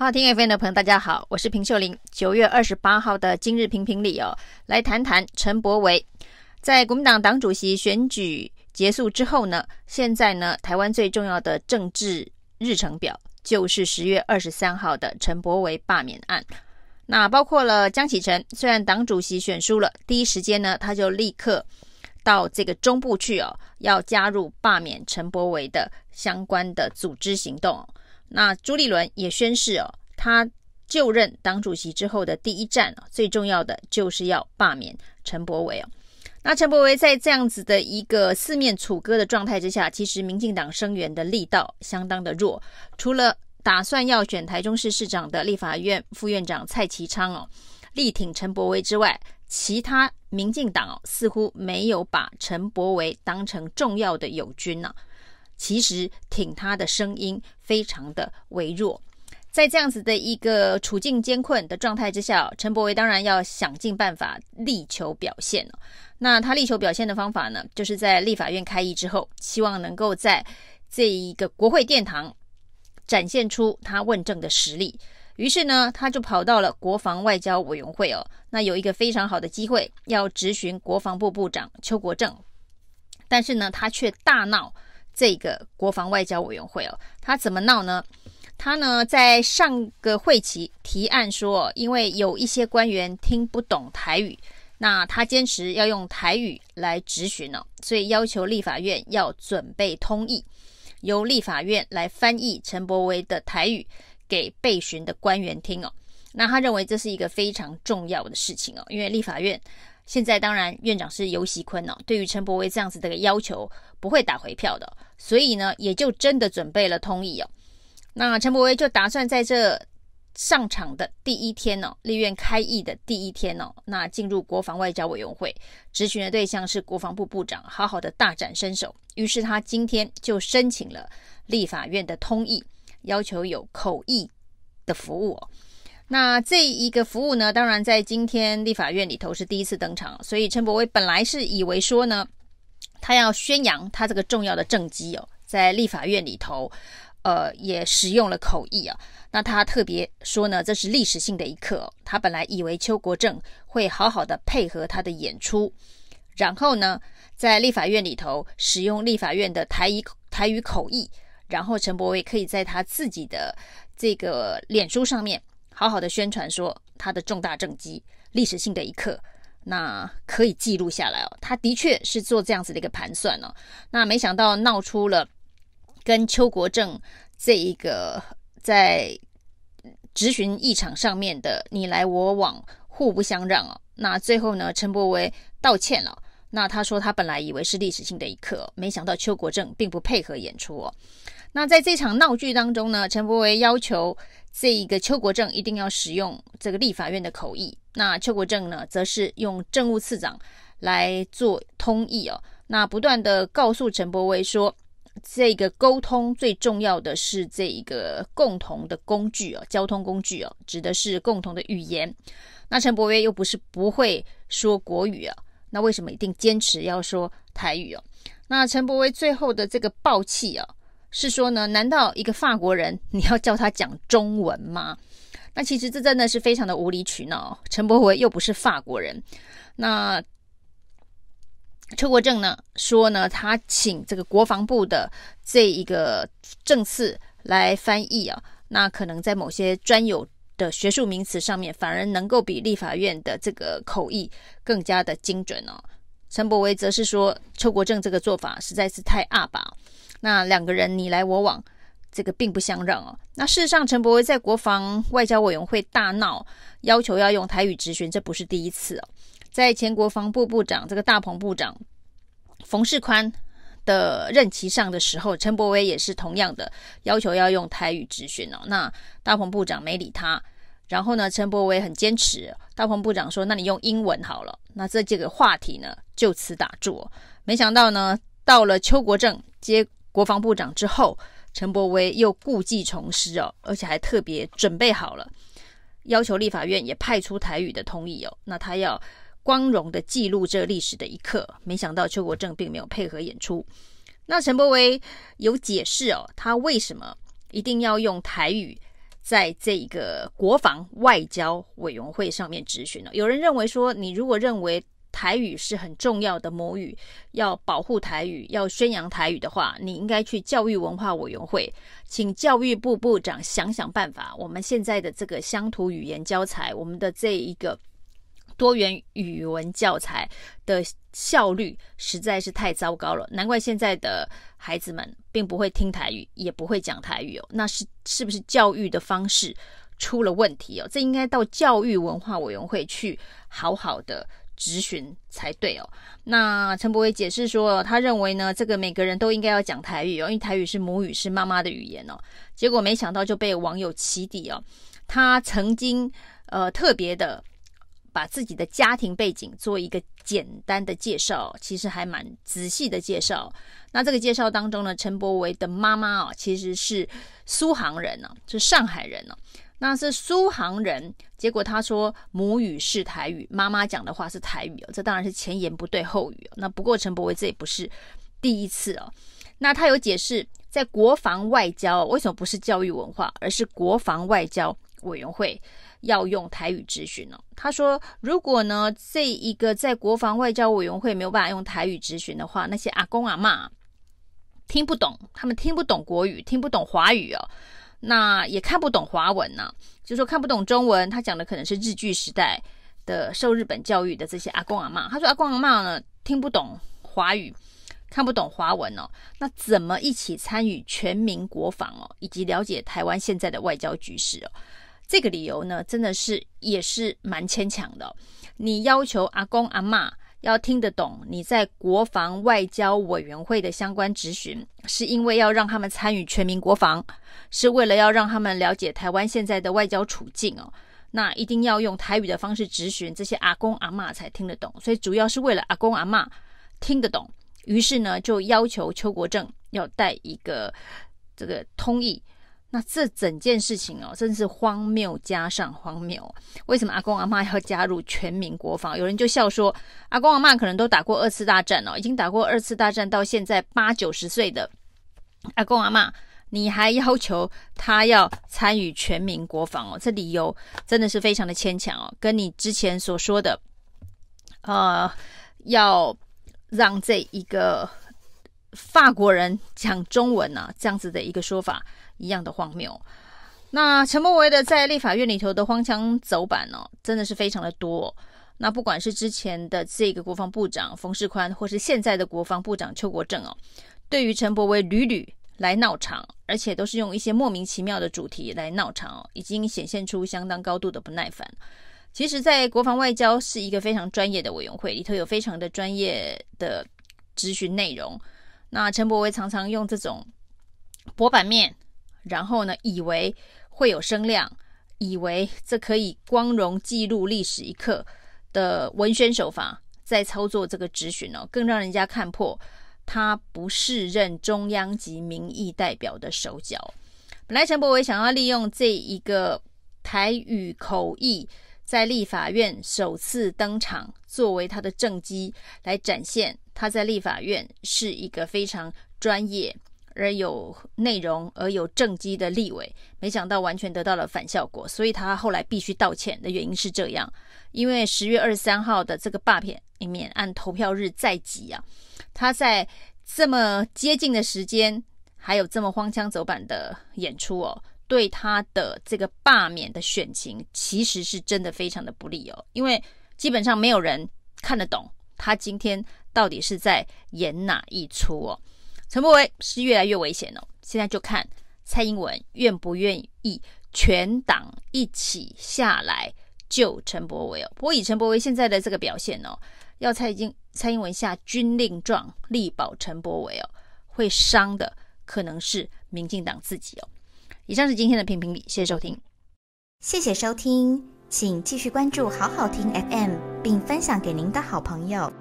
好，听 FM 的朋友，大家好，我是平秀玲。九月二十八号的今日评评理哦，来谈谈陈柏惟。在国民党党主席选举结束之后呢，现在呢，台湾最重要的政治日程表就是十月二十三号的陈柏惟罢免案。那包括了江启臣，虽然党主席选输了，第一时间呢，他就立刻到这个中部去哦，要加入罢免陈柏惟的相关的组织行动。那朱立伦也宣誓哦，他就任党主席之后的第一站哦，最重要的就是要罢免陈柏惟哦。那陈柏惟在这样子的一个四面楚歌的状态之下，其实民进党声援的力道相当的弱。除了打算要选台中市市长的立法院副院长蔡其昌哦，力挺陈柏惟之外，其他民进党哦似乎没有把陈柏惟当成重要的友军呢。其实挺他的声音非常的微弱，在这样子的一个处境艰困的状态之下，陈柏惟当然要想尽办法力求表现。那他力求表现的方法呢，就是在立法院开议之后，希望能够在这一个国会殿堂展现出他问政的实力。于是呢，他就跑到了国防外交委员会哦，那有一个非常好的机会要质询国防部部长邱国正，但是呢，他却大闹。这个国防外交委员会哦，他怎么闹呢？他呢在上个会期提案说，因为有一些官员听不懂台语，那他坚持要用台语来质询哦，所以要求立法院要准备通译，由立法院来翻译陈柏惟的台语给被询的官员听哦。那他认为这是一个非常重要的事情哦，因为立法院。现在当然，院长是游锡堃哦。对于陈柏惟这样子的要求，不会打回票的，所以呢，也就真的准备了通译哦。那陈柏惟就打算在这上场的第一天哦，立院开议的第一天哦，那进入国防外交委员会质询的对象是国防部部长，好好的大展身手。于是他今天就申请了立法院的通译，要求有口译的服务哦。那这一个服务呢，当然在今天立法院里头是第一次登场，所以陈柏惟本来是以为说呢，他要宣扬他这个重要的政绩哦，在立法院里头，呃，也使用了口译啊。那他特别说呢，这是历史性的一刻哦。他本来以为邱国正会好好的配合他的演出，然后呢，在立法院里头使用立法院的台语台语口译，然后陈柏惟可以在他自己的这个脸书上面。好好的宣传说他的重大政绩，历史性的一刻，那可以记录下来哦。他的确是做这样子的一个盘算哦。那没想到闹出了跟邱国正这一个在质询议场上面的你来我往，互不相让哦。那最后呢，陈柏惟道歉了。那他说他本来以为是历史性的一刻，没想到邱国正并不配合演出哦。那在这场闹剧当中呢，陈伯威要求这一个邱国正一定要使用这个立法院的口译，那邱国正呢，则是用政务次长来做通译哦。那不断的告诉陈伯威说，这个沟通最重要的是这一个共同的工具哦，交通工具哦，指的是共同的语言。那陈伯威又不是不会说国语啊，那为什么一定坚持要说台语哦？那陈伯威最后的这个爆气啊。是说呢？难道一个法国人 你要叫他讲中文吗？那其实这真的是非常的无理取闹。陈柏惟又不是法国人。那邱国正呢说呢，他请这个国防部的这一个正次来翻译啊，那可能在某些专有的学术名词上面，反而能够比立法院的这个口译更加的精准哦。陈柏惟则是说，邱国正这个做法实在是太阿爸。那两个人你来我往，这个并不相让哦。那事实上，陈柏惟在国防外交委员会大闹，要求要用台语质询，这不是第一次哦。在前国防部部长这个大鹏部长冯世宽的任期上的时候，陈柏惟也是同样的要求要用台语质询哦。那大鹏部长没理他，然后呢，陈柏惟很坚持，大鹏部长说：“那你用英文好了。”那这这个话题呢，就此打住。没想到呢，到了邱国正接。国防部长之后，陈柏威又故技重施哦，而且还特别准备好了，要求立法院也派出台语的通译哦。那他要光荣的记录这历史的一刻。没想到邱国正并没有配合演出。那陈柏威有解释哦，他为什么一定要用台语在这个国防外交委员会上面质询了。有人认为说，你如果认为台语是很重要的母语，要保护台语，要宣扬台语的话，你应该去教育文化委员会，请教育部部长想想办法。我们现在的这个乡土语言教材，我们的这一个多元语文教材的效率实在是太糟糕了，难怪现在的孩子们并不会听台语，也不会讲台语哦。那是是不是教育的方式出了问题哦？这应该到教育文化委员会去好好的。质询才对哦。那陈柏惟解释说，他认为呢，这个每个人都应该要讲台语哦，因为台语是母语，是妈妈的语言哦。结果没想到就被网友起底哦。他曾经呃特别的把自己的家庭背景做一个简单的介绍，其实还蛮仔细的介绍。那这个介绍当中呢，陈柏惟的妈妈哦，其实是苏杭人呢，是上海人呢。那是苏杭人，结果他说母语是台语，妈妈讲的话是台语哦，这当然是前言不对后语哦。那不过陈柏惟这也不是第一次哦。那他有解释，在国防外交为什么不是教育文化，而是国防外交委员会要用台语质询呢？他说，如果呢这一个在国防外交委员会没有办法用台语质询的话，那些阿公阿嬷听不懂，他们听不懂国语，听不懂华语哦。那也看不懂华文呢、啊，就说看不懂中文，他讲的可能是日剧时代的受日本教育的这些阿公阿嬷。他说阿公阿嬷呢听不懂华语，看不懂华文哦，那怎么一起参与全民国防哦，以及了解台湾现在的外交局势哦？这个理由呢，真的是也是蛮牵强的、你要求阿公阿嬷。要听得懂你在国防外交委员会的相关质询，是因为要让他们参与全民国防，是为了要让他们了解台湾现在的外交处境哦。那一定要用台语的方式质询，这些阿公阿嬷才听得懂。所以主要是为了阿公阿嬷听得懂，于是呢就要求邱国正要带一个这个通译。那这整件事情哦，真是荒谬加上荒谬。为什么阿公阿嬷要加入全民国防？有人就笑说，阿公阿嬷可能都打过二次大战哦，已经打过二次大战，到现在八九十岁的阿公阿嬷，你还要求他要参与全民国防哦？这理由真的是非常的牵强哦，跟你之前所说的，呃，要让这一个法国人讲中文啊，这样子的一个说法。一样的荒谬。那陈柏惟的在立法院里头的荒腔走板哦，真的是非常的多。那不管是之前的这个国防部长冯世宽，或是现在的国防部长邱国正哦，对于陈柏惟屡屡来闹场，而且都是用一些莫名其妙的主题来闹场哦，已经显现出相当高度的不耐烦。其实，在国防外交是一个非常专业的委员会，里头有非常的专业的质询内容。那陈柏惟常常用这种博板面。然后呢，以为会有声量，以为这可以光荣记录历史一刻的文宣手法，在操作这个质询哦，更让人家看破他不适任中央级民意代表的手脚。本来陈柏惟想要利用这一个台语口译在立法院首次登场，作为他的政绩，来展现他在立法院是一个非常专业。而有内容而有政绩的立委，没想到完全得到了反效果，所以他后来必须道歉的原因是这样，因为十月二十三号的这个罢免免案投票日在即啊，他在这么接近的时间，还有这么荒腔走板的演出哦，对他的这个罢免的选情其实是真的非常的不利哦，因为基本上没有人看得懂他今天到底是在演哪一出哦。陈柏维是越来越危险哦，现在就看蔡英文愿不愿意全党一起下来救陈柏维哦。不过以陈柏维现在的这个表现哦，要蔡英蔡英文下军令状力保陈柏维哦，会伤的可能是民进党自己哦。以上是今天的评评理，谢谢收听，谢谢收听，请继续关注好好听 FM，并分享给您的好朋友。